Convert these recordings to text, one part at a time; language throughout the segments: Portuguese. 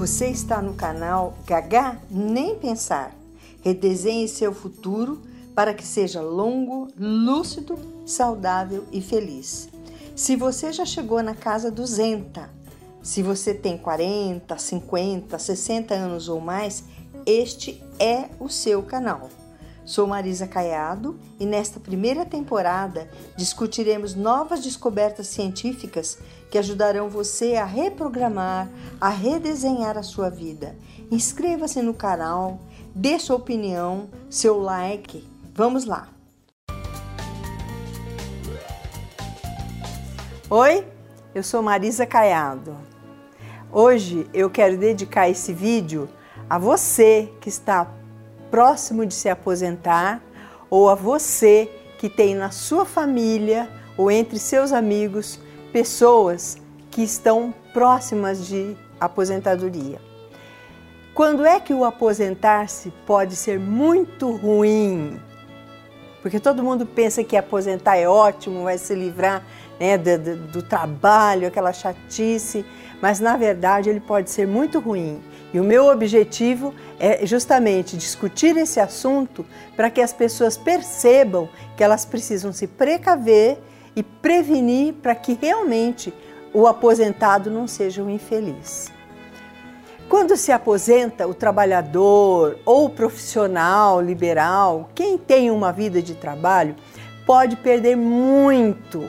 Você está no canal Gagá Nem Pensar. Redesenhe seu futuro para que seja longo, lúcido, saudável e feliz. Se você já chegou na casa 200, se você tem 40, 50, 60 anos ou mais, este é o seu canal. Sou Marisa Caiado e nesta primeira temporada discutiremos novas descobertas científicas que ajudarão você a reprogramar, a redesenhar a sua vida. Inscreva-se no canal, dê sua opinião, seu like. Vamos lá! Oi, eu sou Marisa Caiado. Hoje eu quero dedicar esse vídeo a você que está próximo de se aposentar ou a você que tem na sua família ou entre seus amigos pessoas que estão próximas de aposentadoria. Quando é que o aposentar-se pode ser muito ruim? Porque todo mundo pensa que aposentar é ótimo, vai se livrar né, do, do, do trabalho, aquela chatice, mas na verdade ele pode ser muito ruim. E o meu objetivo é justamente discutir esse assunto para que as pessoas percebam que elas precisam se precaver e prevenir para que realmente o aposentado não seja um infeliz. Quando se aposenta o trabalhador ou o profissional liberal, quem tem uma vida de trabalho, pode perder muito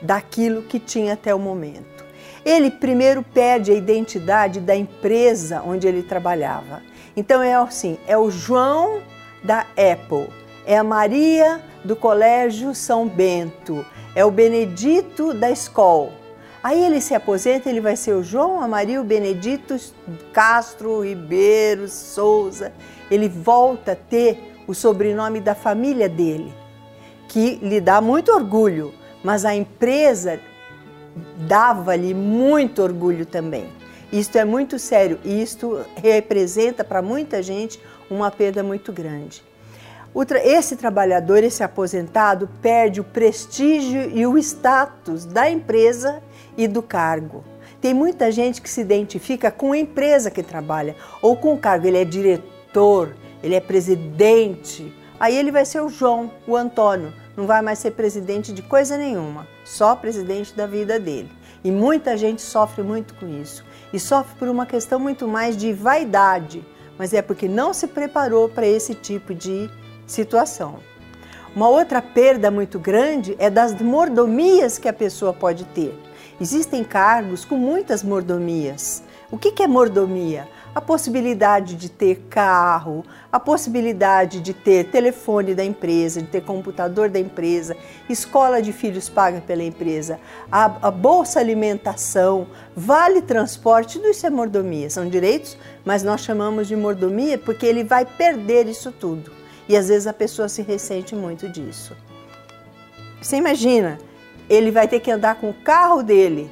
daquilo que tinha até o momento. Ele primeiro perde a identidade da empresa onde ele trabalhava. Então é assim, é o João da Apple, é a Maria do Colégio São Bento, é o Benedito da escola. Aí ele se aposenta, ele vai ser o João, a Maria, o Benedito Castro Ribeiro Souza. Ele volta a ter o sobrenome da família dele, que lhe dá muito orgulho, mas a empresa dava-lhe muito orgulho também. Isto é muito sério e isto representa para muita gente uma perda muito grande. Esse trabalhador, esse aposentado, perde o prestígio e o status da empresa e do cargo. Tem muita gente que se identifica com a empresa que trabalha ou com o cargo. Ele é diretor, ele é presidente. Aí ele vai ser o João, o Antônio não vai mais ser presidente de coisa nenhuma, só presidente da vida dele. E muita gente sofre muito com isso. E sofre por uma questão muito mais de vaidade, mas é porque não se preparou para esse tipo de situação. Uma outra perda muito grande é das mordomias que a pessoa pode ter. Existem cargos com muitas mordomias. O que é mordomia? A possibilidade de ter carro, a possibilidade de ter telefone da empresa, de ter computador da empresa, escola de filhos paga pela empresa, a, a bolsa alimentação, vale transporte, tudo isso é mordomia. São direitos, mas nós chamamos de mordomia porque ele vai perder isso tudo. E às vezes a pessoa se ressente muito disso. Você imagina, ele vai ter que andar com o carro dele,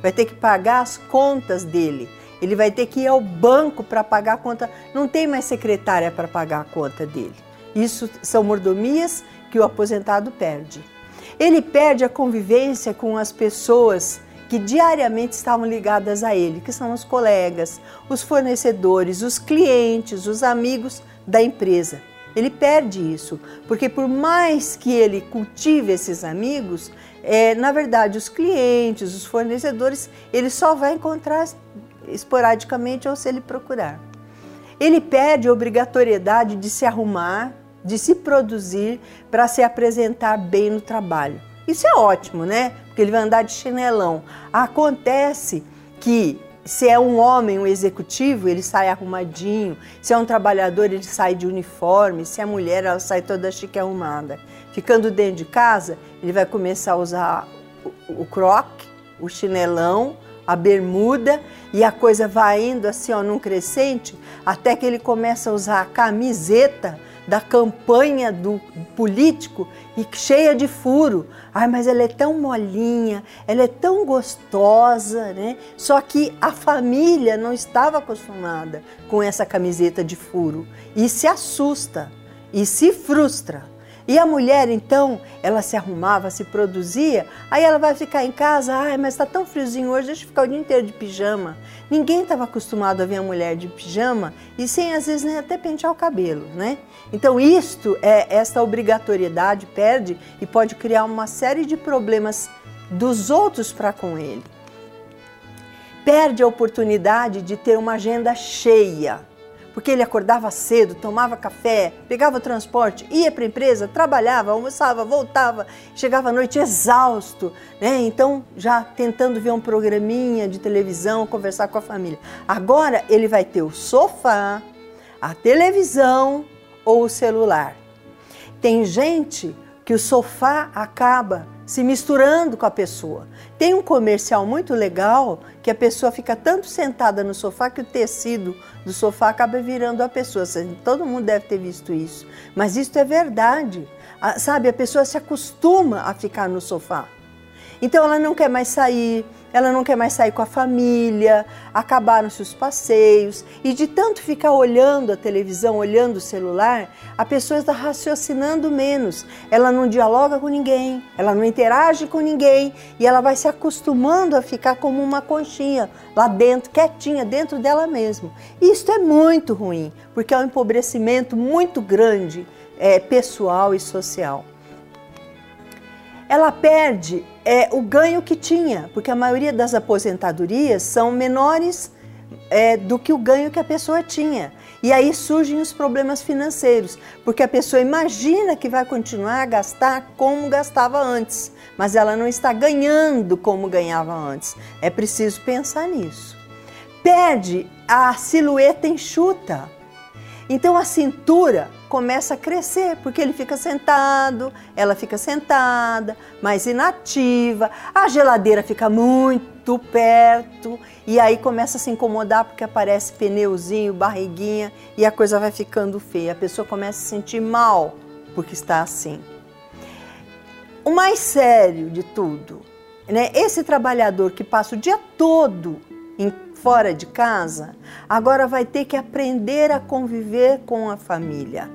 vai ter que pagar as contas dele ele vai ter que ir ao banco para pagar a conta. Não tem mais secretária para pagar a conta dele. Isso são mordomias que o aposentado perde. Ele perde a convivência com as pessoas que diariamente estavam ligadas a ele, que são os colegas, os fornecedores, os clientes, os amigos da empresa. Ele perde isso, porque por mais que ele cultive esses amigos, é, na verdade, os clientes, os fornecedores, ele só vai encontrar esporadicamente ou se ele procurar. Ele perde a obrigatoriedade de se arrumar, de se produzir para se apresentar bem no trabalho. Isso é ótimo, né? Porque ele vai andar de chinelão. Acontece que se é um homem, um executivo, ele sai arrumadinho. Se é um trabalhador, ele sai de uniforme. Se é mulher, ela sai toda chique arrumada. Ficando dentro de casa, ele vai começar a usar o, croque, o chinelão, a bermuda e a coisa vai indo assim, ó, num crescente, até que ele começa a usar a camiseta da campanha do político e cheia de furo. Ai, mas ela é tão molinha, ela é tão gostosa, né? Só que a família não estava acostumada com essa camiseta de furo e se assusta e se frustra. E a mulher, então, ela se arrumava, se produzia, aí ela vai ficar em casa, ai, mas está tão friozinho hoje, deixa eu ficar o dia inteiro de pijama. Ninguém estava acostumado a ver a mulher de pijama e sem, às vezes, nem até pentear o cabelo, né? Então, isto, é esta obrigatoriedade perde e pode criar uma série de problemas dos outros para com ele. Perde a oportunidade de ter uma agenda cheia porque ele acordava cedo, tomava café, pegava o transporte, ia para a empresa, trabalhava, almoçava, voltava, chegava à noite exausto, né? Então, já tentando ver um programinha de televisão, conversar com a família. Agora ele vai ter o sofá, a televisão ou o celular. Tem gente que o sofá acaba se misturando com a pessoa. Tem um comercial muito legal que a pessoa fica tanto sentada no sofá que o tecido do sofá acaba virando a pessoa. Todo mundo deve ter visto isso. Mas isso é verdade. Sabe, a pessoa se acostuma a ficar no sofá. Então ela não quer mais sair, ela não quer mais sair com a família, acabaram-se os passeios e de tanto ficar olhando a televisão, olhando o celular, a pessoa está raciocinando menos. Ela não dialoga com ninguém, ela não interage com ninguém e ela vai se acostumando a ficar como uma conchinha lá dentro, quietinha, dentro dela mesma. Isso é muito ruim, porque é um empobrecimento muito grande é, pessoal e social ela perde é, o ganho que tinha, porque a maioria das aposentadorias são menores é, do que o ganho que a pessoa tinha. E aí surgem os problemas financeiros, porque a pessoa imagina que vai continuar a gastar como gastava antes, mas ela não está ganhando como ganhava antes. É preciso pensar nisso. Perde a silhueta enxuta. Então a cintura começa a crescer, porque ele fica sentado, ela fica sentada, mais inativa, a geladeira fica muito perto e aí começa a se incomodar porque aparece pneuzinho, barriguinha e a coisa vai ficando feia. A pessoa começa a se sentir mal porque está assim. O mais sério de tudo, né? Esse trabalhador que passa o dia todo em fora de casa, agora vai ter que aprender a conviver com a família.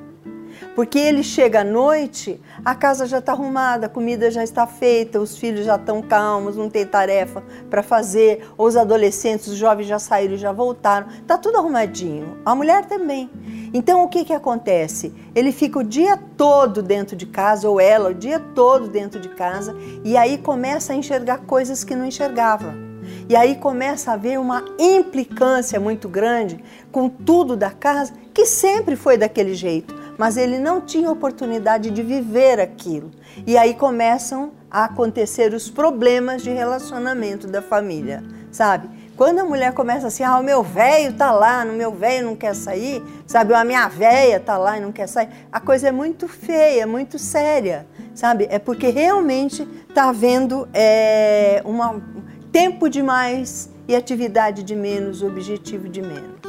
Porque ele chega à noite, a casa já está arrumada, a comida já está feita, os filhos já estão calmos, não tem tarefa para fazer, os adolescentes, os jovens já saíram, já voltaram, está tudo arrumadinho. A mulher também. Então o que, que acontece? Ele fica o dia todo dentro de casa, ou ela o dia todo dentro de casa, e aí começa a enxergar coisas que não enxergava. E aí começa a haver uma implicância muito grande com tudo da casa, que sempre foi daquele jeito mas ele não tinha oportunidade de viver aquilo. E aí começam a acontecer os problemas de relacionamento da família, sabe? Quando a mulher começa assim, ah, o meu velho tá lá, o meu velho não quer sair, sabe? A minha velha tá lá e não quer sair, a coisa é muito feia, muito séria, sabe? É porque realmente tá havendo é, uma, tempo demais e atividade de menos, objetivo de menos.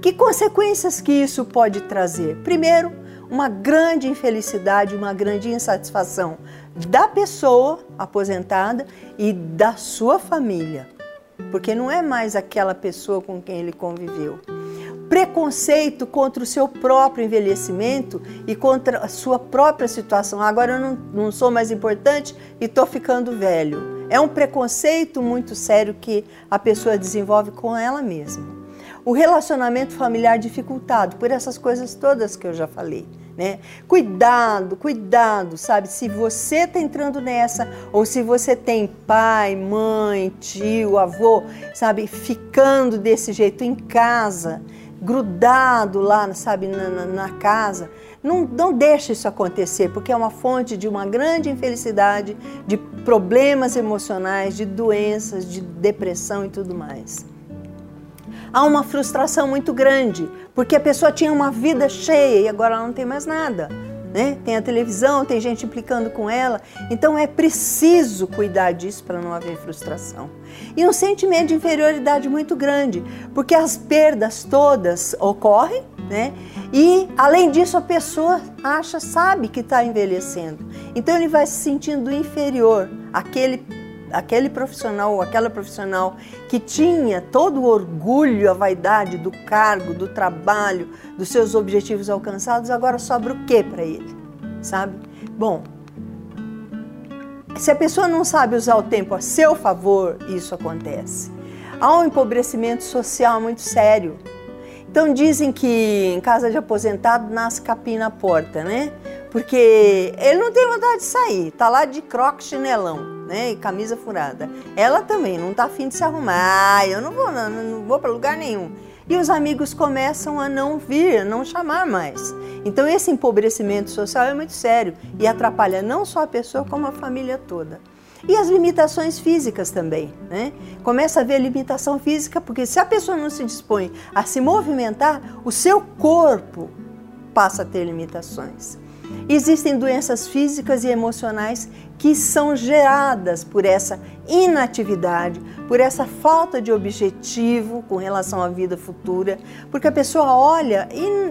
Que consequências que isso pode trazer? Primeiro, uma grande infelicidade, uma grande insatisfação da pessoa aposentada e da sua família, porque não é mais aquela pessoa com quem ele conviveu. Preconceito contra o seu próprio envelhecimento e contra a sua própria situação. Agora eu não, não sou mais importante e estou ficando velho. É um preconceito muito sério que a pessoa desenvolve com ela mesma o relacionamento familiar dificultado por essas coisas todas que eu já falei. Né? Cuidado, cuidado, sabe? Se você está entrando nessa, ou se você tem pai, mãe, tio, avô, sabe, ficando desse jeito em casa, grudado lá, sabe, na, na, na casa, não, não deixe isso acontecer, porque é uma fonte de uma grande infelicidade, de problemas emocionais, de doenças, de depressão e tudo mais há uma frustração muito grande, porque a pessoa tinha uma vida cheia e agora ela não tem mais nada. Né? Tem a televisão, tem gente implicando com ela, então é preciso cuidar disso para não haver frustração. E um sentimento de inferioridade muito grande, porque as perdas todas ocorrem, né? E além disso a pessoa acha, sabe que está envelhecendo, então ele vai se sentindo inferior àquele aquele profissional ou aquela profissional que tinha todo o orgulho, a vaidade do cargo, do trabalho, dos seus objetivos alcançados, agora sobra o que para ele? sabe? Bom, se a pessoa não sabe usar o tempo a seu favor, isso acontece. Há um empobrecimento social muito sério. Então dizem que em casa de aposentado nasce capim na porta, né? Porque ele não tem vontade de sair, tá lá de croque chinelão, né? E camisa furada. Ela também não tá afim de se arrumar. Eu não vou, não, não vou para lugar nenhum. E os amigos começam a não vir, a não chamar mais. Então esse empobrecimento social é muito sério e atrapalha não só a pessoa como a família toda. E as limitações físicas também, né? Começa a haver limitação física porque se a pessoa não se dispõe a se movimentar, o seu corpo passa a ter limitações. Existem doenças físicas e emocionais que são geradas por essa inatividade, por essa falta de objetivo com relação à vida futura, porque a pessoa olha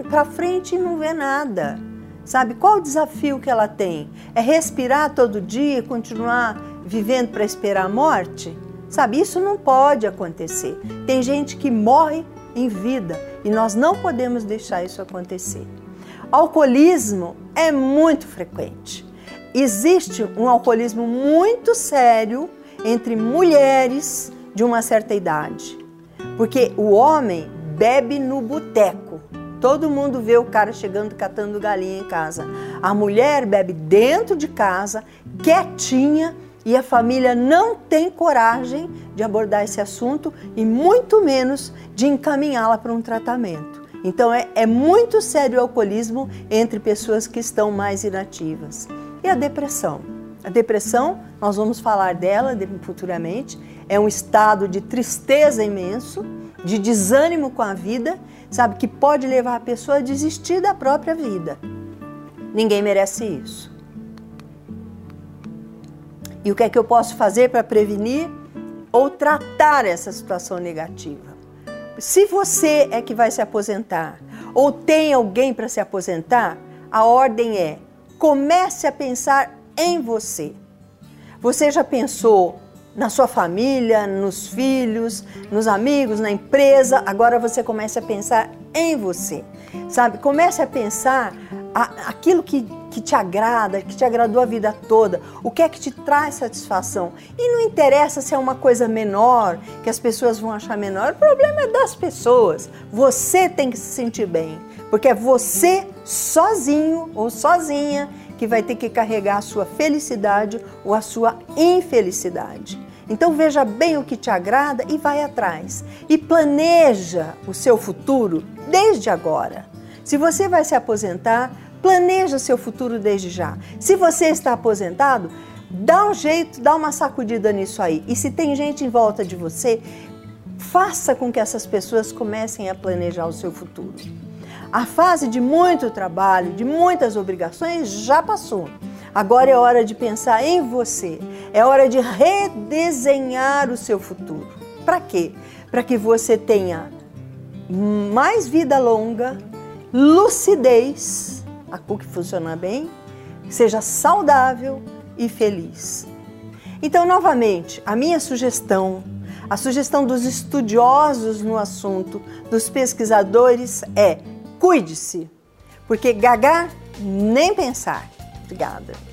para frente e não vê nada. Sabe qual o desafio que ela tem? É respirar todo dia e continuar vivendo para esperar a morte? Sabe, isso não pode acontecer. Tem gente que morre em vida e nós não podemos deixar isso acontecer. Alcoolismo é muito frequente. Existe um alcoolismo muito sério entre mulheres de uma certa idade. Porque o homem bebe no boteco. Todo mundo vê o cara chegando catando galinha em casa. A mulher bebe dentro de casa, quietinha, e a família não tem coragem de abordar esse assunto e muito menos de encaminhá-la para um tratamento. Então é, é muito sério o alcoolismo entre pessoas que estão mais inativas. E a depressão? A depressão, nós vamos falar dela futuramente, é um estado de tristeza imenso, de desânimo com a vida, sabe, que pode levar a pessoa a desistir da própria vida. Ninguém merece isso. E o que é que eu posso fazer para prevenir ou tratar essa situação negativa? Se você é que vai se aposentar ou tem alguém para se aposentar, a ordem é: comece a pensar em você. Você já pensou na sua família, nos filhos, nos amigos, na empresa? Agora você começa a pensar em você. Sabe? Comece a pensar aquilo que que te agrada, que te agradou a vida toda, o que é que te traz satisfação. E não interessa se é uma coisa menor, que as pessoas vão achar menor, o problema é das pessoas. Você tem que se sentir bem, porque é você sozinho ou sozinha que vai ter que carregar a sua felicidade ou a sua infelicidade. Então veja bem o que te agrada e vai atrás. E planeja o seu futuro desde agora. Se você vai se aposentar, Planeja seu futuro desde já. Se você está aposentado, dá um jeito, dá uma sacudida nisso aí. E se tem gente em volta de você, faça com que essas pessoas comecem a planejar o seu futuro. A fase de muito trabalho, de muitas obrigações já passou. Agora é hora de pensar em você. É hora de redesenhar o seu futuro. Para quê? Para que você tenha mais vida longa, lucidez a CUC funcionar bem, seja saudável e feliz. Então, novamente, a minha sugestão, a sugestão dos estudiosos no assunto, dos pesquisadores é: cuide-se, porque gagar nem pensar. Obrigada.